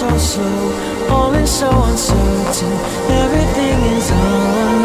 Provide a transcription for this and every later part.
so slow, all is so uncertain, everything is all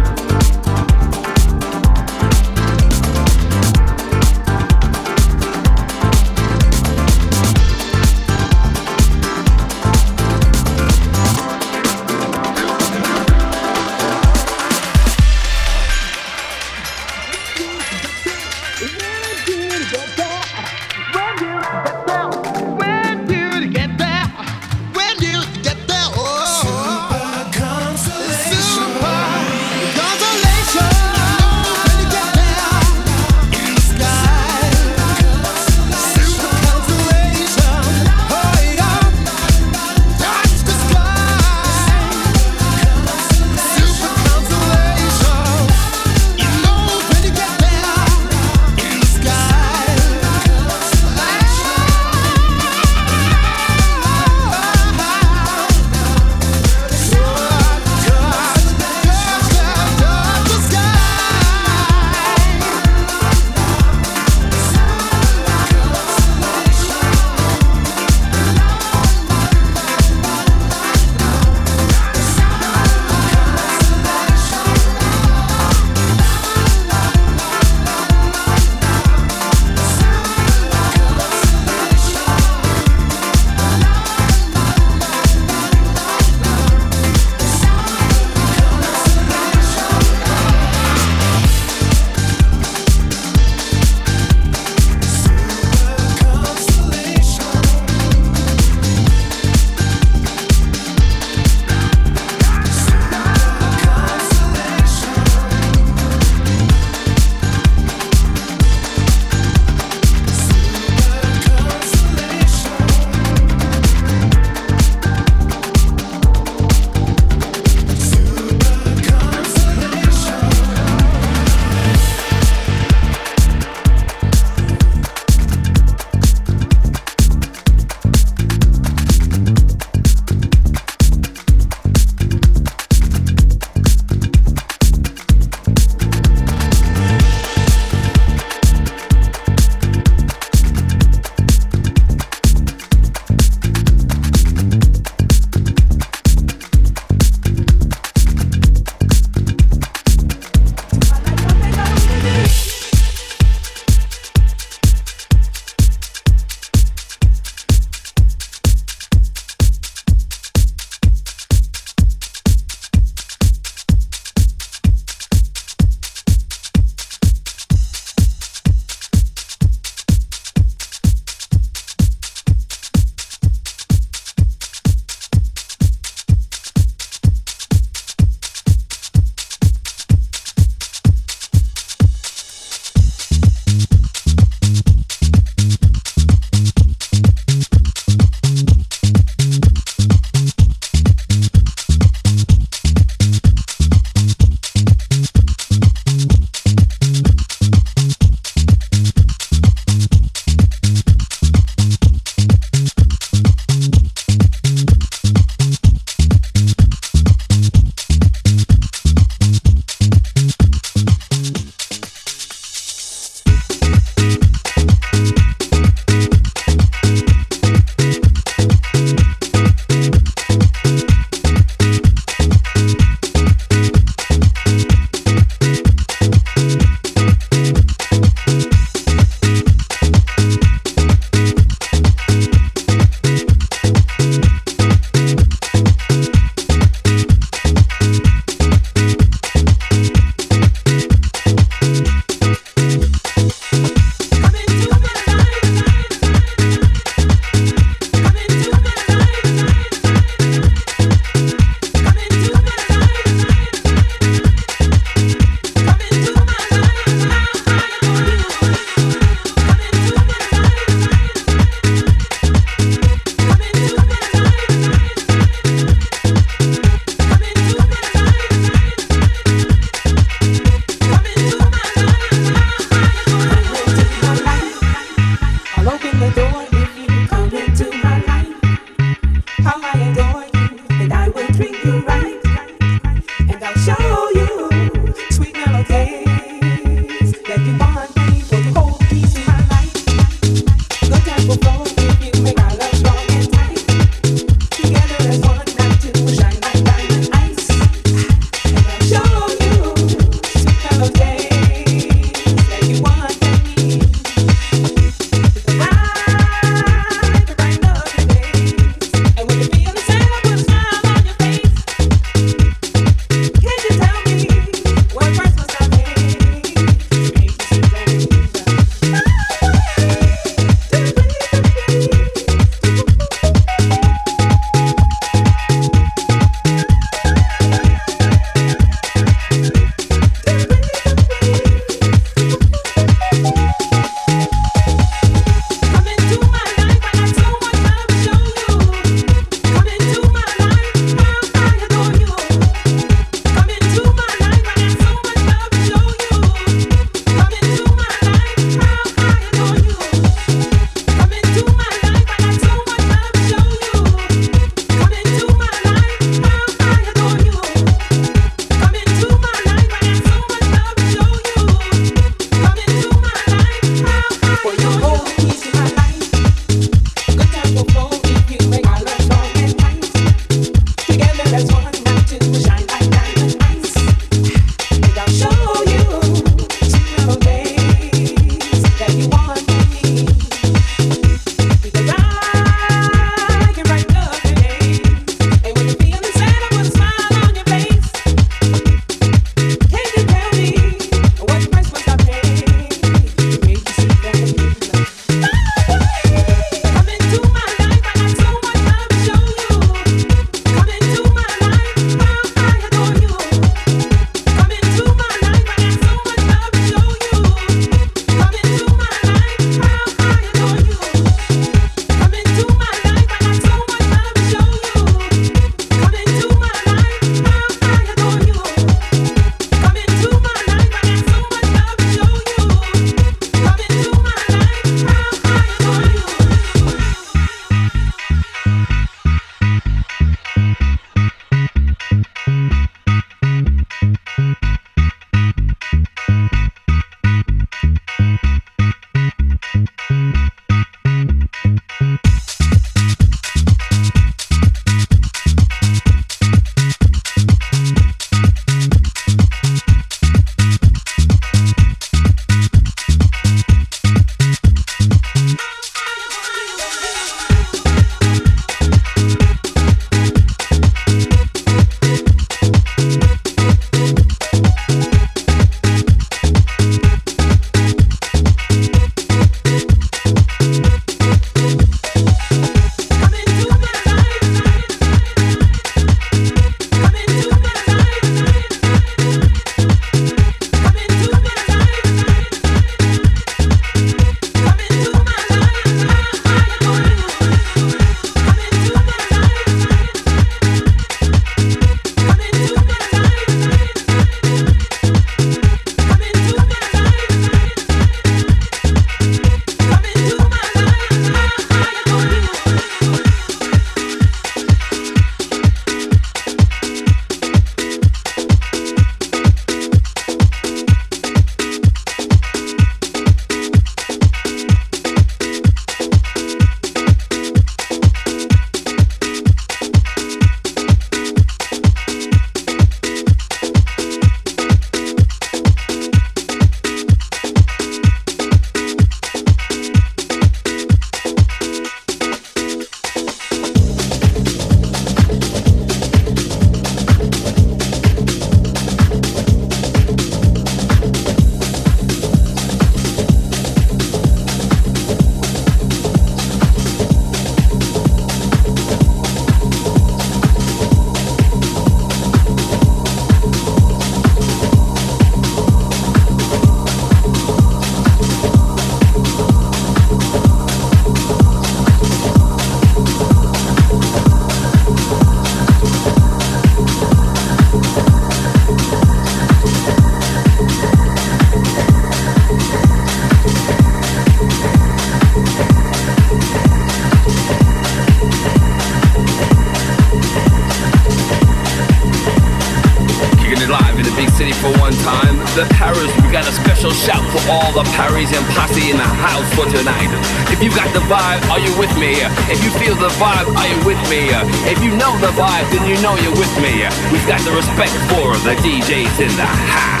in the house.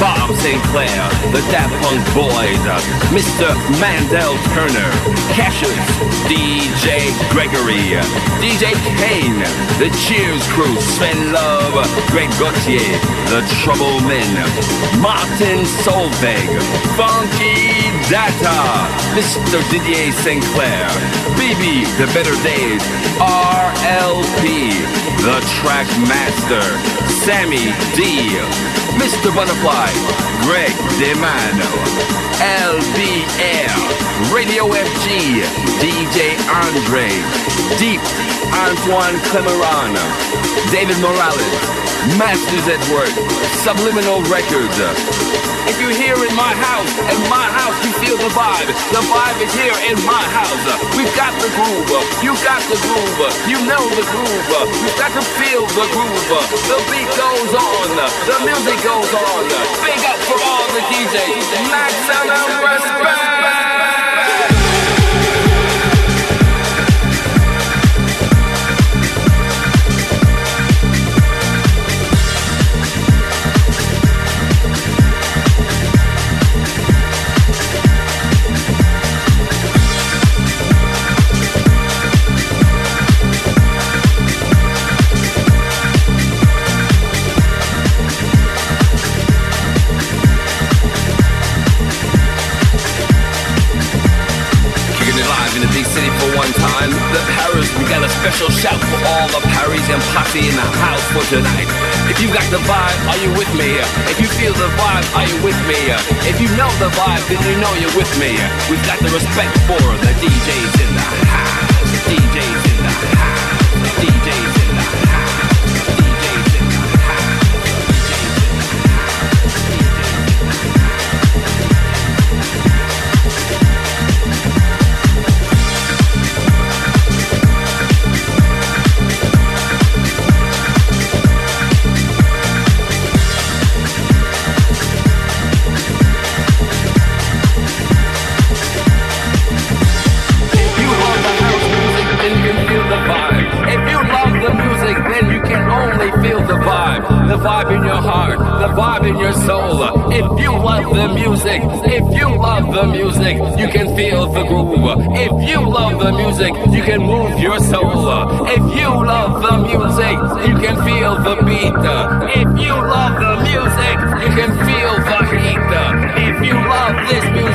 Bob Sinclar, the Daft Punk Boys, uh, Mr. Mandel Turner, Cassius, DJ Gregory, uh, DJ Kane, the Cheers Crew, Sven Love, Greg Gauthier, the Trouble Men, Martin Solveig, Funky Data, Mr. Didier Sinclair, BB, The Better Days, RLP, The Track Master, Sammy D, Mr. Butterfly, Greg DeMano, LBR, Radio FG, DJ Andre, Deep, Antoine Clamaran, David Morales, Masters at Work, Subliminal Records. If you're here in my house, in my house you feel the vibe. The vibe is here in my house. We've got the groove. You got the groove. You know the groove. We've got to feel the groove. The beat goes on. The music goes on. Big up for all the DJs. Maximum respect. The Paris, we got a special shout for all the Paris and posse in the house for tonight. If you got the vibe, are you with me? If you feel the vibe, are you with me? If you know the vibe, then you know you're with me. We've got the respect for the DJs in the house. DJs the vibe in your soul. If you love the music, if you love the music, you can feel the groove. If you love the music, you can move your soul. If you love the music, you can feel the beat. If you love the music, you can feel the heat. If you love this music,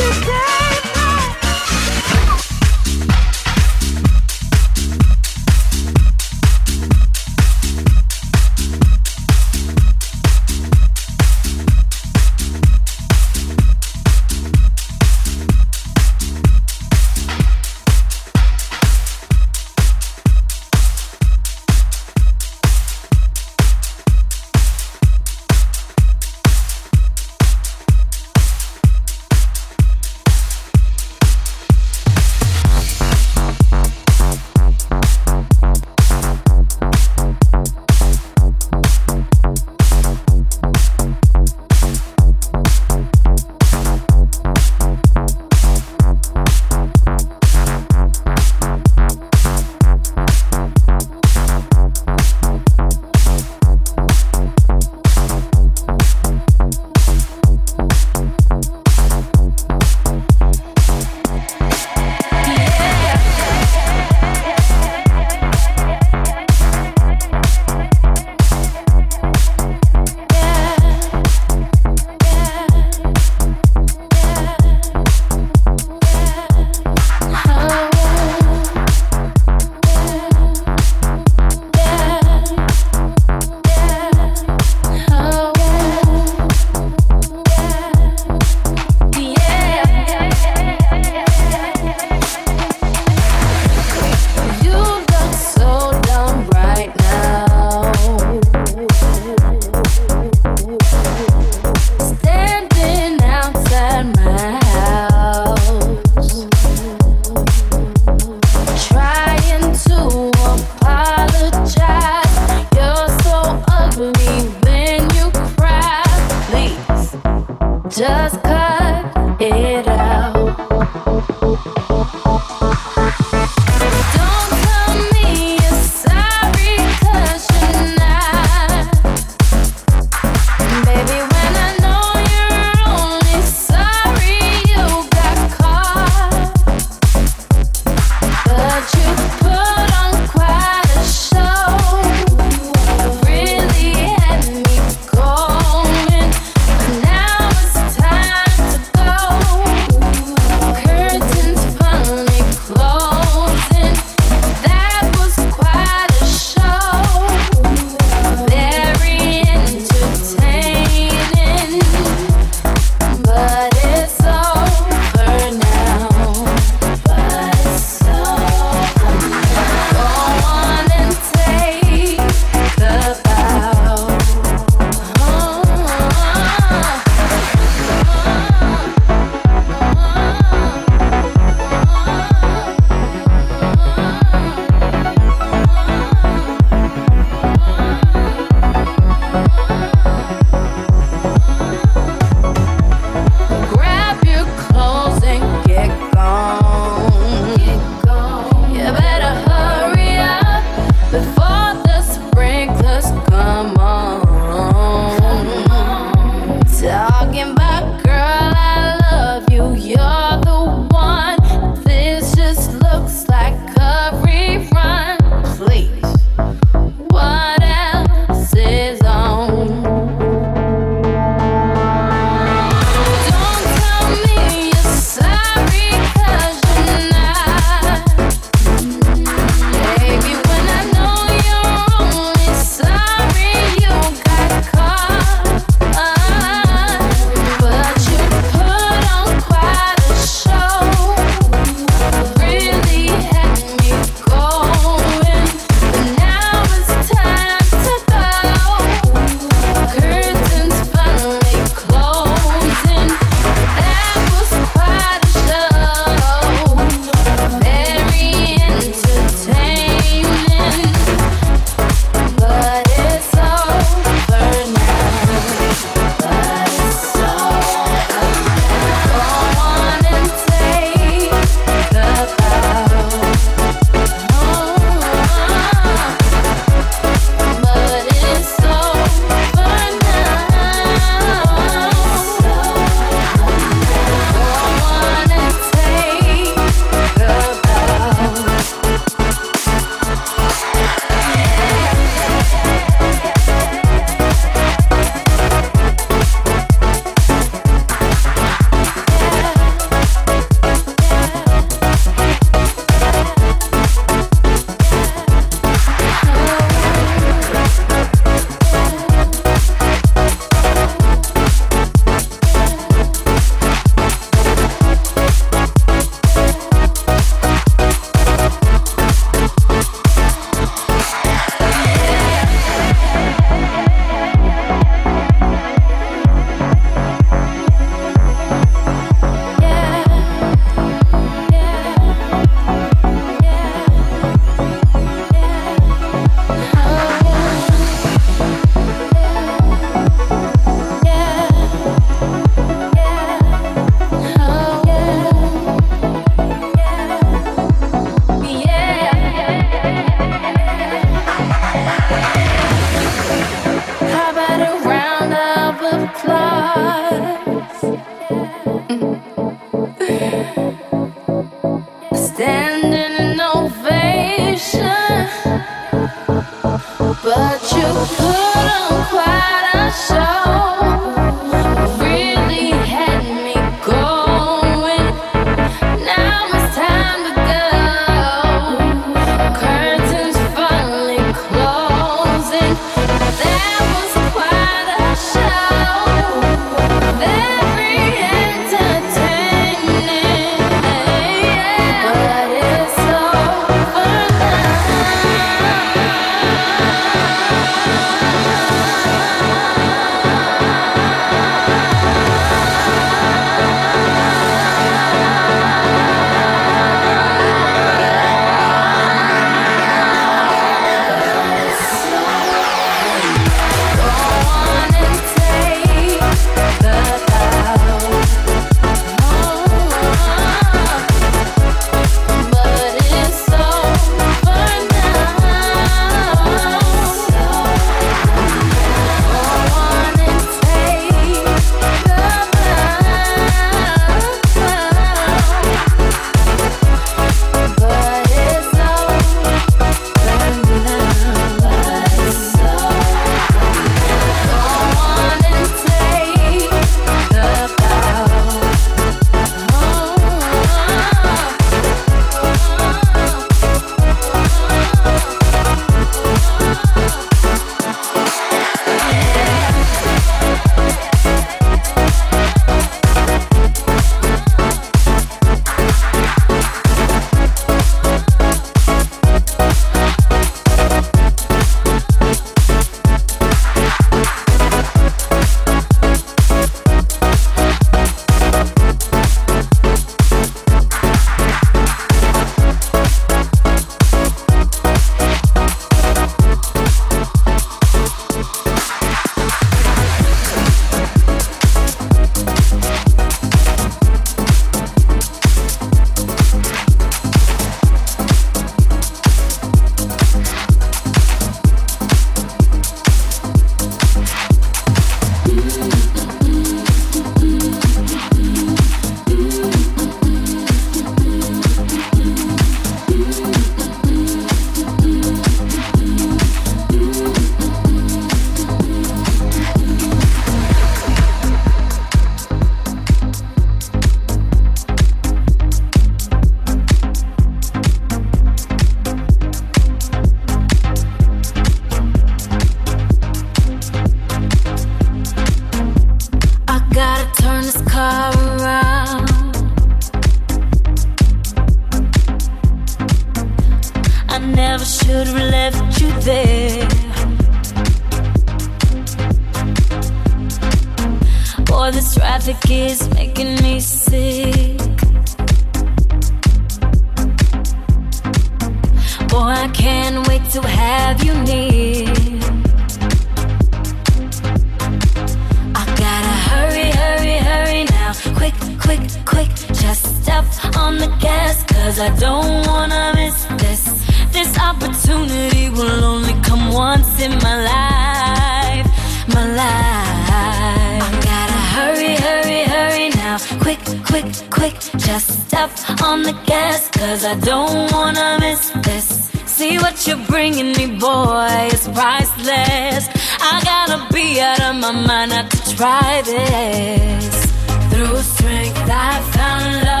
you're bringing me, boy, it's priceless. I gotta be out of my mind not to try this. Through strength, I found love.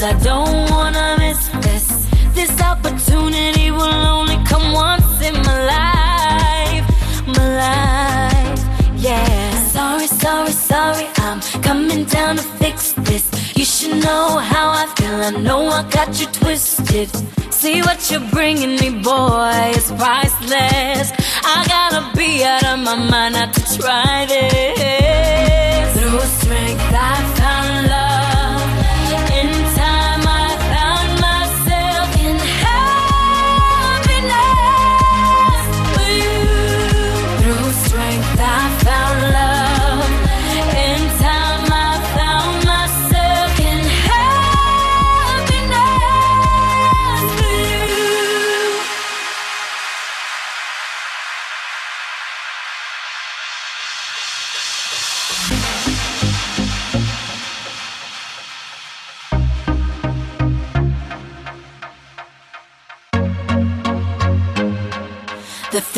Cause I don't wanna miss this. This opportunity will only come once in my life. My life, yeah. Sorry, sorry, sorry. I'm coming down to fix this. You should know how I feel. I know I got you twisted. See what you're bringing me, boy, it's priceless. I gotta be out of my mind not to try this. Through strength, I found love.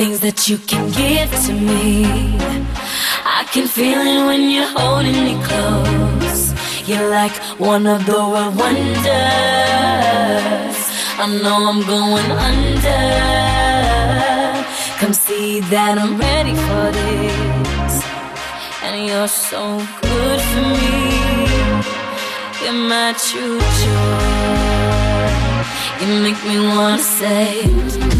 Things that you can give to me. I can feel it when you're holding me close. You're like one of the world wonders. I know I'm going under. Come see that I'm ready for this. And you're so good for me. You're my true joy. You make me wanna say.